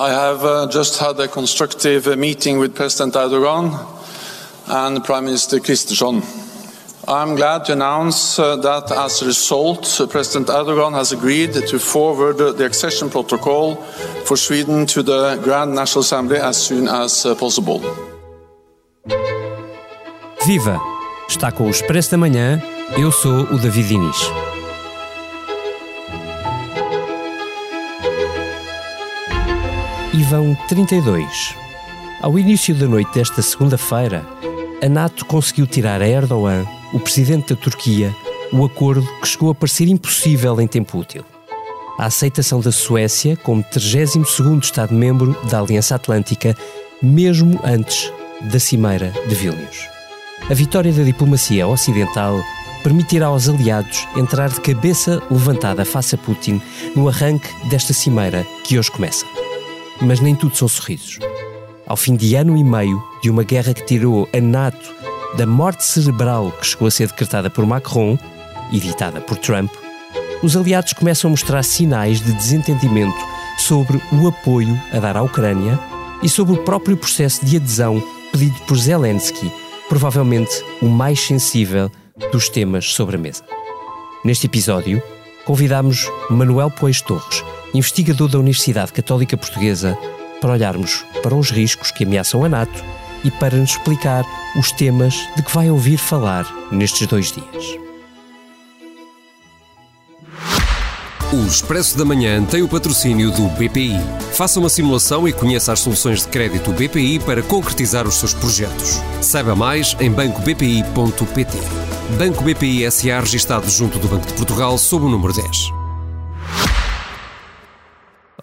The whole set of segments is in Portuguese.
I have uh, just had a constructive uh, meeting with President Erdogan and Prime Minister Kristersson. I'm glad to announce uh, that as a result, uh, President Erdogan has agreed to forward the accession protocol for Sweden to the Grand National Assembly as soon as uh, possible. Viva! Está com o Expresso da Manhã, eu sou o David Diniz. E vão 32. Ao início da noite desta segunda-feira, a NATO conseguiu tirar a Erdogan, o presidente da Turquia, o acordo que chegou a parecer impossível em tempo útil. A aceitação da Suécia como 32º Estado-membro da Aliança Atlântica, mesmo antes da Cimeira de Vilnius. A vitória da diplomacia ocidental permitirá aos aliados entrar de cabeça levantada face a Putin no arranque desta cimeira que hoje começa. Mas nem tudo são sorrisos. Ao fim de ano e meio de uma guerra que tirou a NATO da morte cerebral que chegou a ser decretada por Macron e ditada por Trump, os aliados começam a mostrar sinais de desentendimento sobre o apoio a dar à Ucrânia e sobre o próprio processo de adesão pedido por Zelensky, provavelmente o mais sensível dos temas sobre a mesa. Neste episódio, convidamos Manuel Pois Torres, investigador da Universidade Católica Portuguesa, para olharmos para os riscos que ameaçam a NATO e para nos explicar os temas de que vai ouvir falar nestes dois dias. O Expresso da Manhã tem o patrocínio do BPI. Faça uma simulação e conheça as soluções de crédito BPI para concretizar os seus projetos. Saiba mais em bancobpi.pt. Banco BPI SA registado junto do Banco de Portugal sob o número 10.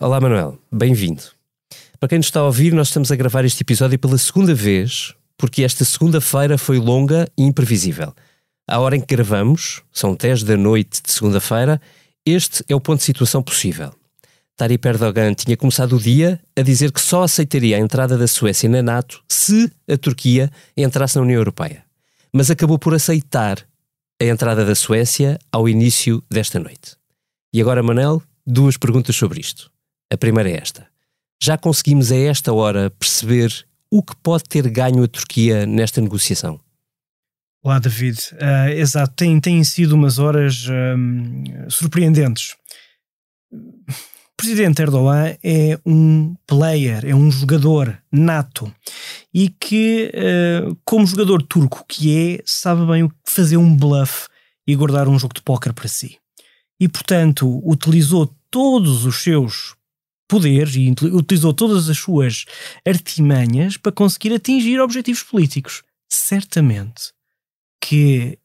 Olá Manuel, bem-vindo. Para quem nos está a ouvir, nós estamos a gravar este episódio pela segunda vez, porque esta segunda-feira foi longa e imprevisível. À hora em que gravamos, são 10 da noite de segunda-feira, este é o ponto de situação possível. Tayyip Erdogan tinha começado o dia a dizer que só aceitaria a entrada da Suécia na NATO se a Turquia entrasse na União Europeia. Mas acabou por aceitar a entrada da Suécia ao início desta noite. E agora, Manel, duas perguntas sobre isto. A primeira é esta. Já conseguimos a esta hora perceber o que pode ter ganho a Turquia nesta negociação? Olá, David. Uh, exato, têm, têm sido umas horas um, surpreendentes. O presidente Erdogan é um player, é um jogador nato e que, uh, como jogador turco que é, sabe bem o que fazer um bluff e guardar um jogo de póquer para si. E, portanto, utilizou todos os seus poderes e utilizou todas as suas artimanhas para conseguir atingir objetivos políticos. Certamente que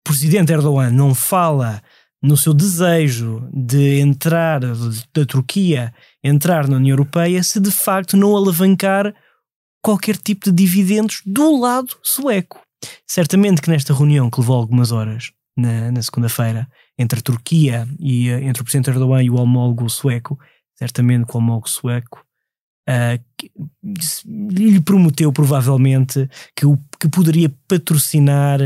o presidente Erdogan não fala no seu desejo de entrar, da Turquia entrar na União Europeia, se de facto não alavancar qualquer tipo de dividendos do lado sueco. Certamente que nesta reunião, que levou algumas horas, na, na segunda-feira, entre a Turquia e eh, entre o presidente Erdogan e o homólogo sueco, certamente que o homólogo sueco uh, lhe prometeu provavelmente que, o, que poderia patrocinar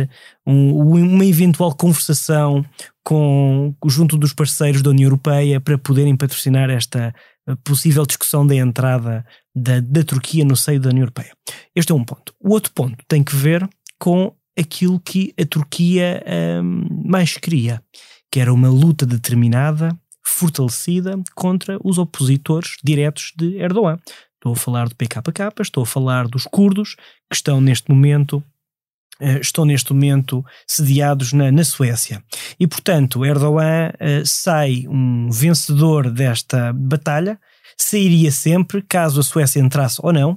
um, uma eventual conversação com, junto dos parceiros da União Europeia para poderem patrocinar esta possível discussão da entrada da, da Turquia no seio da União Europeia. Este é um ponto. O outro ponto tem que ver com aquilo que a Turquia um, mais queria, que era uma luta determinada fortalecida contra os opositores diretos de Erdogan. Estou a falar do PKK, estou a falar dos curdos que estão neste momento Uh, estão neste momento sediados na, na Suécia. E, portanto, Erdogan uh, sai um vencedor desta batalha, sairia sempre, caso a Suécia entrasse ou não,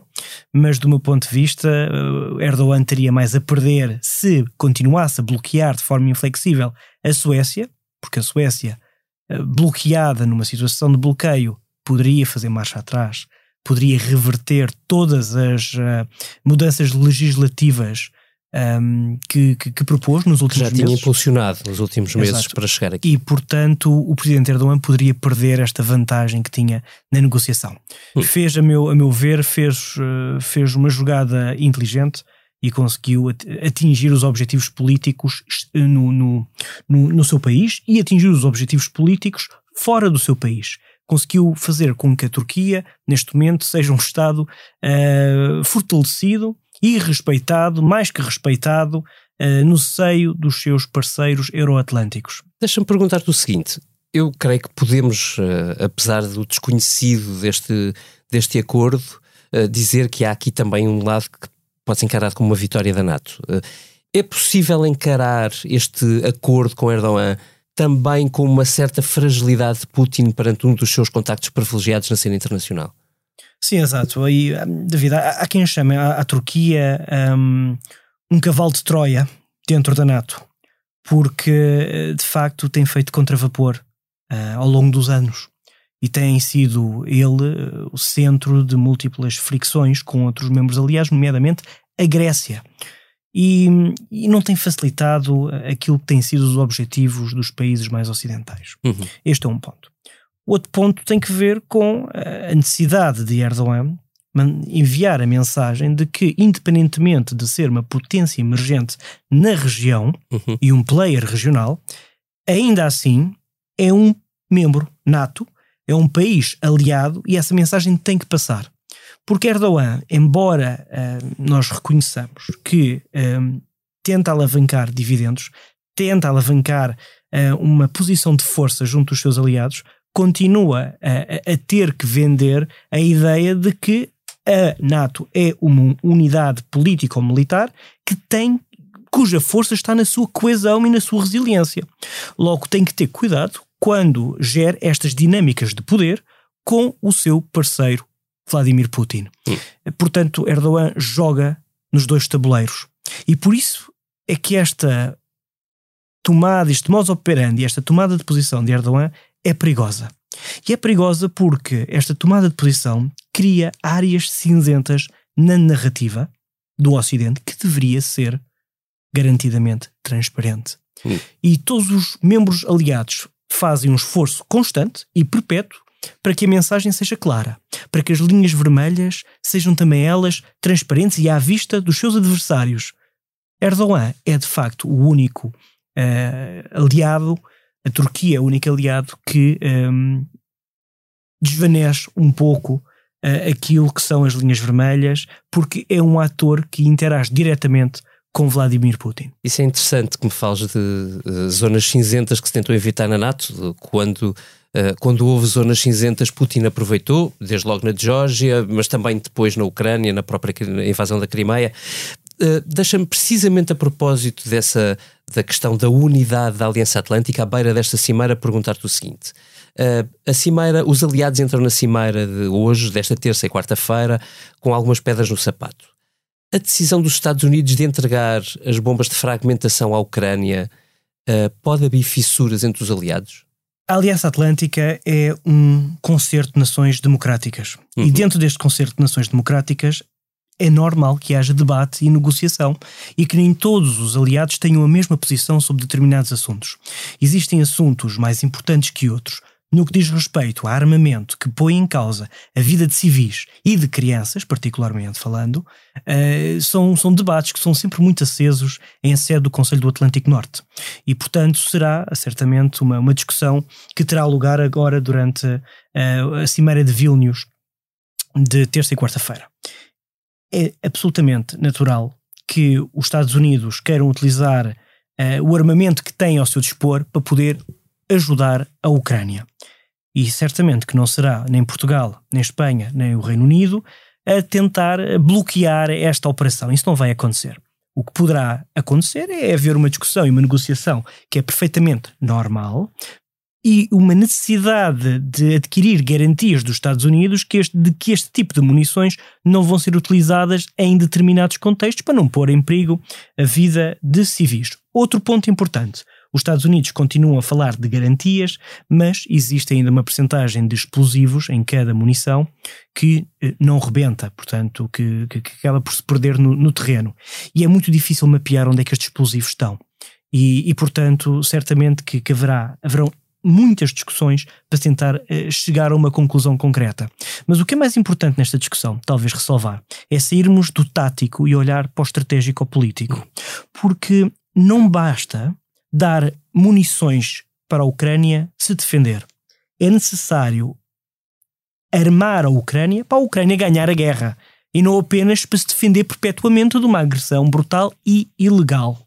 mas do meu ponto de vista, uh, Erdogan teria mais a perder se continuasse a bloquear de forma inflexível a Suécia, porque a Suécia eh, bloqueada numa situação de bloqueio poderia fazer marcha atrás, poderia reverter todas as uh, mudanças legislativas um, ehm, que, que, que, propôs nos últimos Já meses. Já tinha impulsionado nos últimos meses Exato. para chegar aqui. E, portanto, o presidente Erdogan poderia perder esta vantagem que tinha na negociação. Hum. Fez, a meu, a meu ver, fez, uh, fez uma jogada inteligente e conseguiu atingir os objetivos políticos no, no, no, no, seu país e atingir os objetivos políticos fora do seu país. conseguiu fazer com que a Turquia, neste momento, seja um Estado uh, fortalecido e respeitado, mais que respeitado, uh, no seio dos seus parceiros euroatlânticos. Deixa-me perguntar-te o seguinte: eu creio que podemos, uh, apesar do desconhecido deste, deste acordo, dizer que há aqui também um lado que pode ser encarado como uma vitória da NATO. é possível encarar este acordo com Erdogan também com uma certa fragilidade de Putin perante um dos seus contactos privilegiados na cena internacional. Sim, exato. Aí, David, há, há quem chame a, a Turquia um, um cavalo de Troia dentro da NATO, porque de facto tem feito contravapor uh, ao longo dos anos e tem sido ele uh, o centro de múltiplas fricções com outros membros aliados, nomeadamente a Grécia e, e, não tem facilitado aquilo que têm sido os objetivos dos países mais ocidentais. Uhum. Este é um ponto. Outro ponto tem que ver com a necessidade de Erdogan enviar a mensagem de que, independentemente de ser uma potência emergente na região uhum. e um player regional, ainda assim é um membro nato, é um país aliado e essa mensagem tem que passar. Porque Erdogan, embora uh, nós reconheçamos que uh, tenta alavancar dividendos, tenta alavancar uh, uma posição de força junto dos seus aliados, continua a, a ter que vender a ideia de que a NATO é uma unidade político-militar que tem cuja força está na sua coesão e na sua resiliência. Logo, tem que ter cuidado quando gera estas dinâmicas de poder com o seu parceiro Vladimir Putin. Hum. Portanto, Erdogan joga nos dois tabuleiros. E por isso é que esta tomada, este modus operandi, esta tomada de posição de Erdogan é perigosa. E é perigosa porque esta tomada de posição cria áreas cinzentas na narrativa do Ocidente que deveria ser garantidamente transparente. Hum. E todos os membros aliados fazem um esforço constante e perpétuo para que a mensagem seja clara, para que as linhas vermelhas sejam também elas transparentes e à vista dos seus adversários. Erdogan é de facto o único uh, aliado, a Turquia é o único aliado que um, ehm, desvanece um pouco uh, aquilo que são as linhas vermelhas, porque é um ator que interage diretamente com Vladimir Putin. Isso é interessante que me fales de uh, zonas cinzentas que se tentou evitar na NATO, quando eh, quando houve zonas cinzentas, Putin aproveitou, desde logo na Geórgia, mas também depois na Ucrânia, na própria invasão da Crimeia. Uh, Deixa-me precisamente a propósito dessa da questão da unidade da Aliança Atlântica, à beira desta cimeira, perguntar-te o seguinte. Uh, a cimeira, os aliados entram na cimeira de hoje, desta terça e quarta-feira, com algumas pedras no sapato. A decisão dos Estados Unidos de entregar as bombas de fragmentação à Ucrânia uh, pode abrir fissuras entre os aliados? A Aliança Atlântica é um concerto de nações democráticas. Uhum. E dentro deste concerto de nações democráticas é normal que haja debate e negociação e que nem todos os aliados tenham a mesma posição sobre determinados assuntos. Existem assuntos mais importantes que outros, no que diz respeito a armamento que põe em causa a vida de civis e de crianças, particularmente falando, uh, são, são debates que são sempre muito acesos em sede do Conselho do Atlântico Norte. E, portanto, será certamente uma, uma discussão que terá lugar agora durante uh, a Cimeira de Vilnius de terça e quarta-feira. É absolutamente natural que os Estados Unidos queiram utilizar uh, o armamento que têm ao seu dispor para poder ajudar a Ucrânia. E certamente que não será nem Portugal, nem Espanha, nem o Reino Unido a tentar bloquear esta operação. Isso não vai acontecer. O que poderá acontecer é haver uma discussão e uma negociação que é perfeitamente normal e uma necessidade de adquirir garantias dos Estados Unidos que este, de que este tipo de munições não vão ser utilizadas em determinados contextos para não pôr em perigo a vida de civis. Outro ponto importante. Os Estados Unidos continuam a falar de garantias, mas existe ainda uma percentagem de explosivos em cada munição que eh, não rebenta, portanto, que, que, que acaba por se perder no, no, terreno. E é muito difícil mapear onde é que estes explosivos estão. E, e portanto, certamente que, que haverá, haverão muitas discussões para tentar uh, chegar a uma conclusão concreta. Mas o que é mais importante nesta discussão, talvez ressalvar, é sairmos do tático e olhar para o estratégico ou político. Porque não basta dar munições para a Ucrânia se defender. É necessário armar a Ucrânia para a Ucrânia ganhar a guerra e não apenas para se defender perpetuamente de uma agressão brutal e ilegal.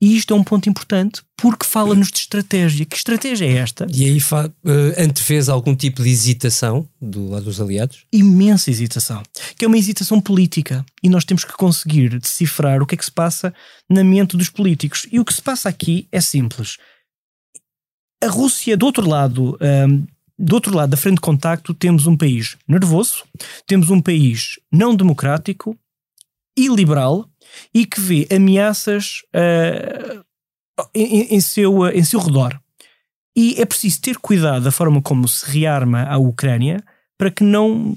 E isto é um ponto importante porque fala-nos de estratégia. Que estratégia é esta? E aí uh, antefez algum tipo de hesitação do lado dos aliados? Imensa hesitação. Que é uma hesitação política. E nós temos que conseguir decifrar o que é que se passa na mente dos políticos. E o que se passa aqui é simples. A Rússia, do outro lado, um, do outro lado da frente de contacto, temos um país nervoso, temos um país não democrático, iliberal e que vê ameaças uh, em, em, seu, em seu redor. E é preciso ter cuidado da forma como se rearma a Ucrânia para que não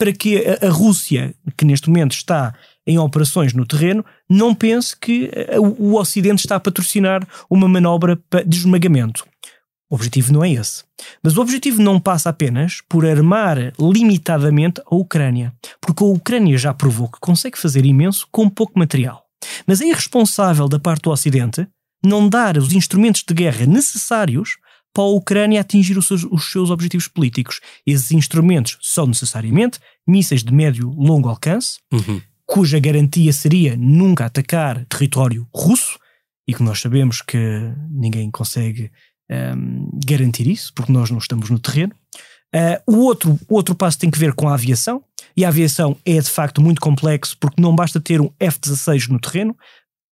para que a, Rússia, que neste momento está em operações no terreno, não pense que o Ocidente está a patrocinar uma manobra de esmagamento. O objetivo não é esse. Mas o objetivo não passa apenas por armar limitadamente a Ucrânia, porque a Ucrânia já provou que consegue fazer imenso com pouco material. Mas é irresponsável da parte do Ocidente não dar os instrumentos de guerra necessários para a Ucrânia atingir os seus, os seus objetivos políticos. Esses instrumentos são necessariamente mísseis de médio e longo alcance, uhum. cuja garantia seria nunca atacar território russo, e que nós sabemos que ninguém consegue um, garantir isso, porque nós não estamos no terreno. Uh, o, outro, o outro passo tem que ver com a aviação, e a aviação é de facto muito complexo, porque não basta ter um F-16 no terreno,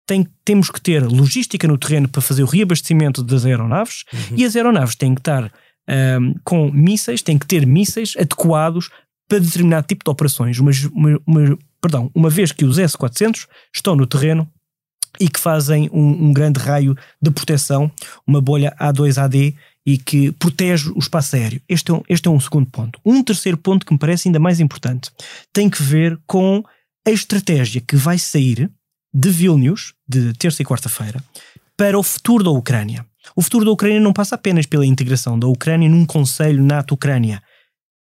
tem, temos que ter logística no terreno para fazer o reabastecimento das aeronaves, uhum. e as aeronaves têm que estar um, com mísseis, têm que ter mísseis adequados para determinado tipo de operações. Uma, uma, uma, perdão, uma vez que os S-400 estão no terreno, e que fazem um, um, grande raio de proteção, uma bolha A2AD e que protege o espaço aéreo. Este é, um, este é um segundo ponto. Um terceiro ponto que me parece ainda mais importante tem que ver com a estratégia que vai sair de Vilnius, de terça e quarta-feira, para o futuro da Ucrânia. O futuro da Ucrânia não passa apenas pela integração da Ucrânia num Conselho NATO-Ucrânia.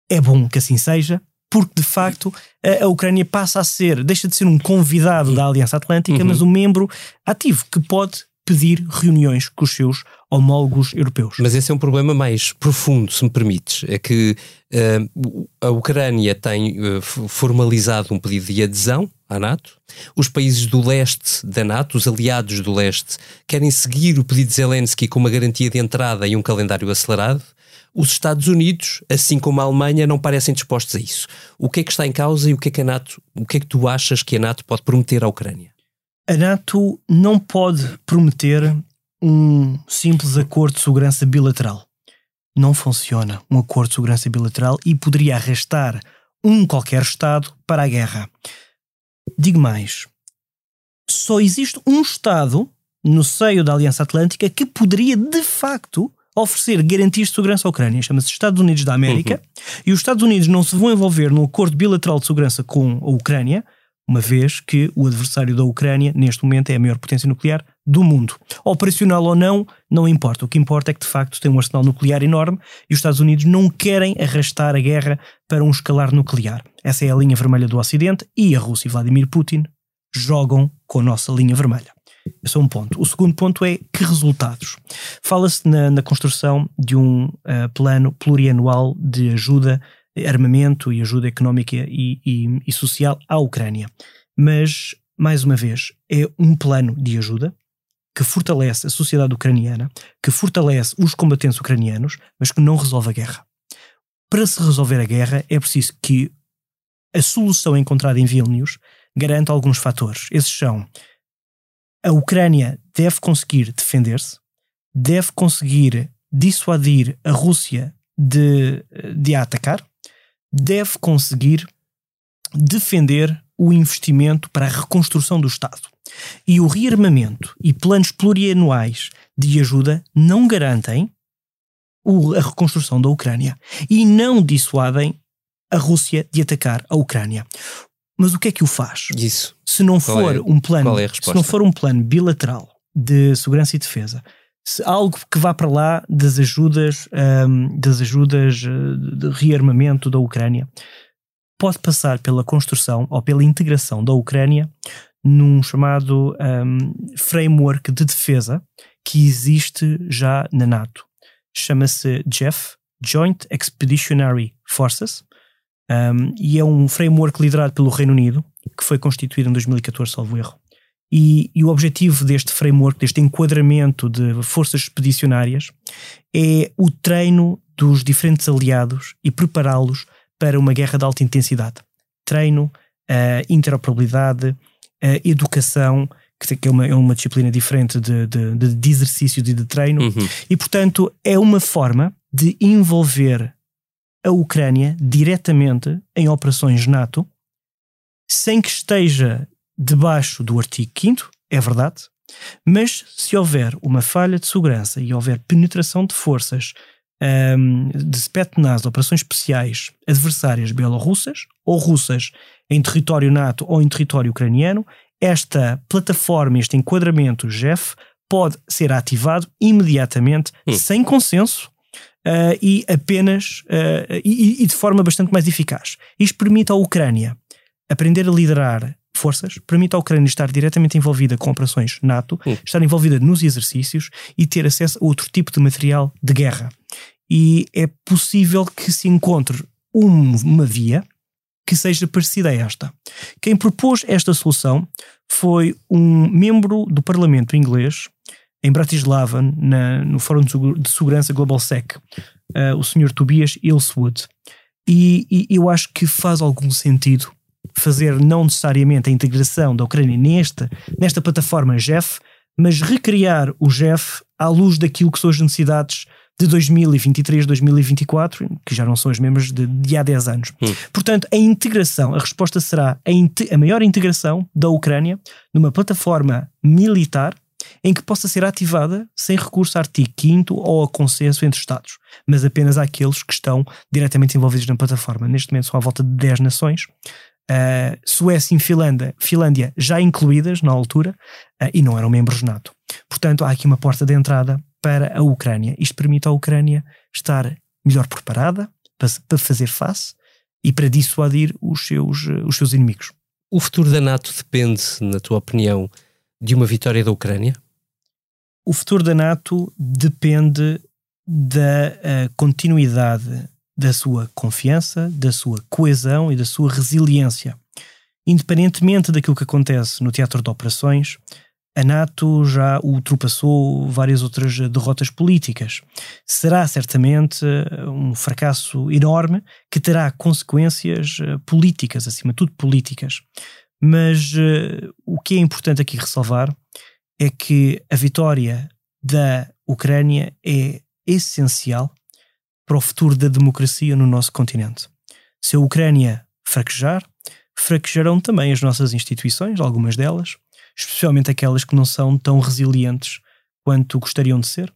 É bom que assim seja, porque de facto a, Ucrânia passa a ser, deixa de ser um convidado da Aliança Atlântica, uhum. mas um membro ativo que pode pedir reuniões com os seus homólogos europeus. Mas esse é um problema mais profundo, se me permites. É que uh, a Ucrânia tem uh, formalizado um pedido de adesão à NATO. Os países do leste da NATO, os aliados do leste, querem seguir o pedido de Zelensky com uma garantia de entrada e um calendário acelerado. Os Estados Unidos, assim como a Alemanha, não parecem dispostos a isso. O que é que está em causa e o que é que a NATO, o que é que tu achas que a NATO pode prometer à Ucrânia? A NATO não pode prometer um simples acordo de segurança bilateral. Não funciona um acordo de segurança bilateral e poderia arrastar um qualquer Estado para a guerra. Digo mais: só existe um Estado no seio da Aliança Atlântica que poderia de facto oferecer garantias de segurança à Ucrânia. Chama-se Estados Unidos da América. Uhum. E os Estados Unidos não se vão envolver num acordo bilateral de segurança com a Ucrânia, uma vez que o adversário da Ucrânia, neste momento, é a maior potência nuclear do mundo. Operacional ou não, não importa. O que importa é que, de facto, tem um arsenal nuclear enorme e os Estados Unidos não querem arrastar a guerra para um escalar nuclear. Essa é a linha vermelha do Ocidente e a Rússia e Vladimir Putin jogam com a nossa linha vermelha. Esse é um ponto. O segundo ponto é que resultados. Fala-se na, na, construção de um uh, plano plurianual de ajuda, armamento e ajuda económica e, e, e social à Ucrânia. Mas, mais uma vez, é um plano de ajuda que fortalece a sociedade ucraniana, que fortalece os combatentes ucranianos, mas que não resolve a guerra. Para se resolver a guerra, é preciso que a solução encontrada em Vilnius garanta alguns fatores. Esses são a Ucrânia deve conseguir defender-se, deve conseguir dissuadir a Rússia de, de a atacar, deve conseguir defender o investimento para a reconstrução do Estado. E o rearmamento e planos plurianuais de ajuda não garantem a reconstrução da Ucrânia e não dissuadem a Rússia de atacar a Ucrânia. Mas o que é que o faz? Isso. Se não qual for é, um plano, é se não for um plano bilateral de segurança e defesa, algo que vá para lá das ajudas, um, das ajudas eh, de rearmamento da Ucrânia, pode passar pela construção ou pela integração da Ucrânia num chamado um, framework de defesa que existe já na NATO. Chama-se JEF, Joint Expeditionary Forces, Um, e é um framework liderado pelo Reino Unido, que foi constituído em 2014, salvo erro. E, e, o objetivo deste framework, deste enquadramento de forças expedicionárias, é o treino dos diferentes aliados e prepará-los para uma guerra de alta intensidade. Treino, uh, interoperabilidade, uh, educação, que é uma, é uma disciplina diferente de, de, de exercícios e de treino, uhum. e portanto é uma forma de envolver a Ucrânia diretamente em operações NATO, sem que esteja debaixo do artigo 5, é verdade, mas se houver uma falha de segurança e houver penetração de forças um, de Spetsnaz, operações especiais adversárias bielorrussas ou russas em território NATO ou em território ucraniano, esta plataforma, este enquadramento GEF pode ser ativado imediatamente, hum. sem consenso, uh, e apenas uh, e, e, de forma bastante mais eficaz. Isto permite à Ucrânia aprender a liderar forças, permite à Ucrânia estar diretamente envolvida com operações NATO, estar envolvida nos exercícios e ter acesso a outro tipo de material de guerra. E é possível que se encontre um, uma via que seja parecida a esta. Quem propôs esta solução foi um membro do Parlamento inglês em Bratislava, na, no Fórum de Segurança Global Sec, uh, o Sr. Tobias Ilswood. E, e, eu acho que faz algum sentido fazer não necessariamente a integração da Ucrânia nesta, nesta plataforma GEF, mas recriar o GEF à luz daquilo que são as necessidades de 2023, 2024, que já não são as mesmas de, de há 10 anos. Hum. Portanto, a integração, a resposta será a, a maior integração da Ucrânia numa plataforma militar em que possa ser ativada sem recurso a artigo 5 ou a consenso entre Estados, mas apenas àqueles que estão diretamente envolvidos na plataforma. Neste momento são à volta de 10 nações. Uh, Suécia e Finlândia, Finlândia já incluídas na altura uh, e não eram membros NATO. Portanto, há aqui uma porta de entrada para a Ucrânia. Isto permite à Ucrânia estar melhor preparada para, para fazer face e para dissuadir os seus, os seus inimigos. O futuro da NATO depende, na tua opinião, de uma vitória da Ucrânia? O futuro da NATO depende da continuidade da sua confiança, da sua coesão e da sua resiliência. Independentemente daquilo que acontece no teatro de operações, a NATO já ultrapassou várias outras derrotas políticas. Será certamente eh, um fracasso enorme que terá consequências eh, políticas, acima de tudo políticas. Mas uh, o que é importante aqui ressalvar é que a vitória da Ucrânia é essencial para o futuro da democracia no nosso continente. Se a Ucrânia fraquejar, fraquejarão também as nossas instituições, algumas delas, especialmente aquelas que não são tão resilientes quanto gostariam de ser.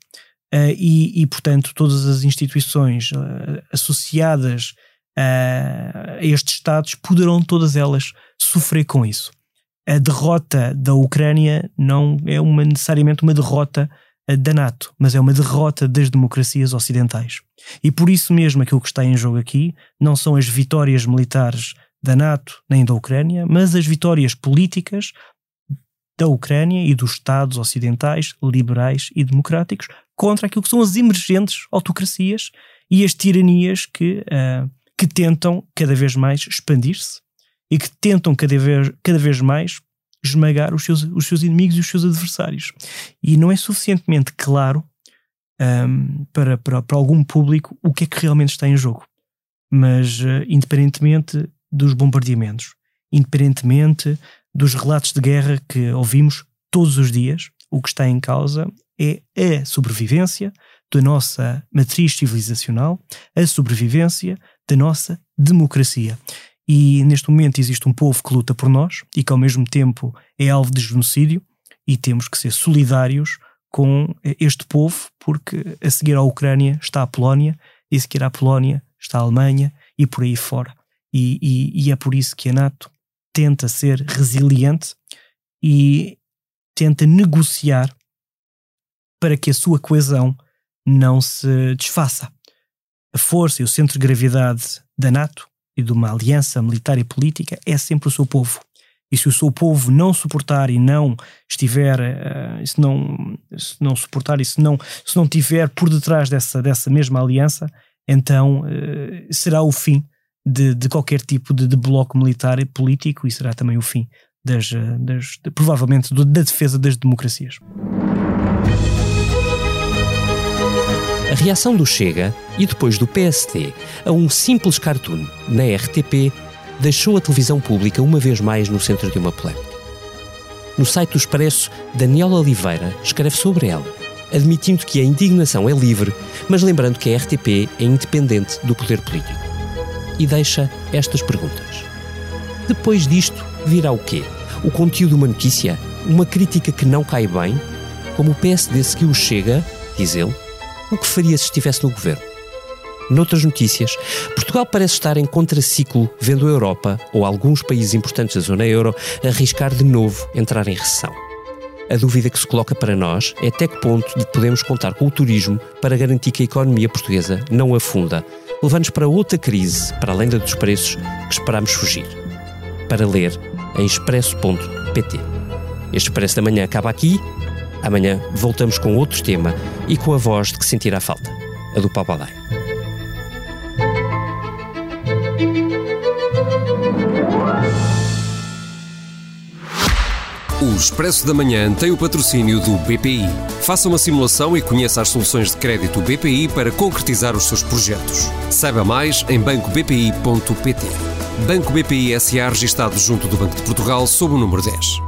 Uh, e, e, portanto, todas as instituições uh, associadas a estes Estados poderão todas elas sofrer com isso. A derrota da Ucrânia não é uma, necessariamente uma derrota da NATO, mas é uma derrota das democracias ocidentais. E por isso mesmo aquilo que está em jogo aqui não são as vitórias militares da NATO nem da Ucrânia, mas as vitórias políticas da Ucrânia e dos Estados ocidentais, liberais e democráticos, contra aquilo que são as emergentes autocracias e as tiranias que, uh, que tentam cada vez mais expandir-se e que tentam cada vez, cada vez mais esmagar os seus, os seus inimigos e os seus adversários. E não é suficientemente claro um, para, para, para algum público o que é que realmente está em jogo. Mas, uh, independentemente dos bombardeamentos, independentemente dos relatos de guerra que ouvimos todos os dias, o que está em causa é a sobrevivência da nossa matriz civilizacional, a sobrevivência da nossa democracia. E neste momento existe um povo que luta por nós e que ao mesmo tempo é alvo de genocídio e temos que ser solidários com este povo, porque a seguir à Ucrânia está a Polónia e a seguir à Polónia está a Alemanha e por aí fora. E, e, e é por isso que a NATO tenta ser resiliente e tenta negociar para que a sua coesão não se desfaça. A força e o centro de gravidade da NATO e de uma aliança militar e política é sempre o seu povo. E se o seu povo não suportar e não estiver, uh, se, não, se não suportar e se não, se não tiver por detrás dessa, dessa mesma aliança, então uh, será o fim de, de qualquer tipo de, de, bloco militar e político e será também o fim das, das de, provavelmente da defesa das democracias. A reação do Chega e depois do PSD a um simples cartoon na RTP deixou a televisão pública uma vez mais no centro de uma polémica. No site do Expresso, Daniel Oliveira escreve sobre ela, admitindo que a indignação é livre, mas lembrando que a RTP é independente do poder político. E deixa estas perguntas. Depois disto, virá o quê? O conteúdo de uma notícia? Uma crítica que não cai bem? Como o PSD seguiu o Chega, diz ele, o que faria se estivesse no governo? Noutras notícias, Portugal parece estar em contraciclo, vendo a Europa, ou alguns países importantes da zona euro, arriscar de novo entrar em recessão. A dúvida que se coloca para nós é até que ponto podemos contar com o turismo para garantir que a economia portuguesa não afunda, levando-nos para outra crise, para além da dos preços, que esperamos fugir. Para ler em expresso.pt. Este Expresso da Manhã acaba aqui. Amanhã voltamos com outro tema e com a voz de que sentirá falta, a do Papadai. O Expresso da Manhã tem o patrocínio do BPI. Faça uma simulação e conheça as soluções de crédito BPI para concretizar os seus projetos. Saiba mais em bancobpi.pt. Banco BPI SA registado junto do Banco de Portugal sob o número 10.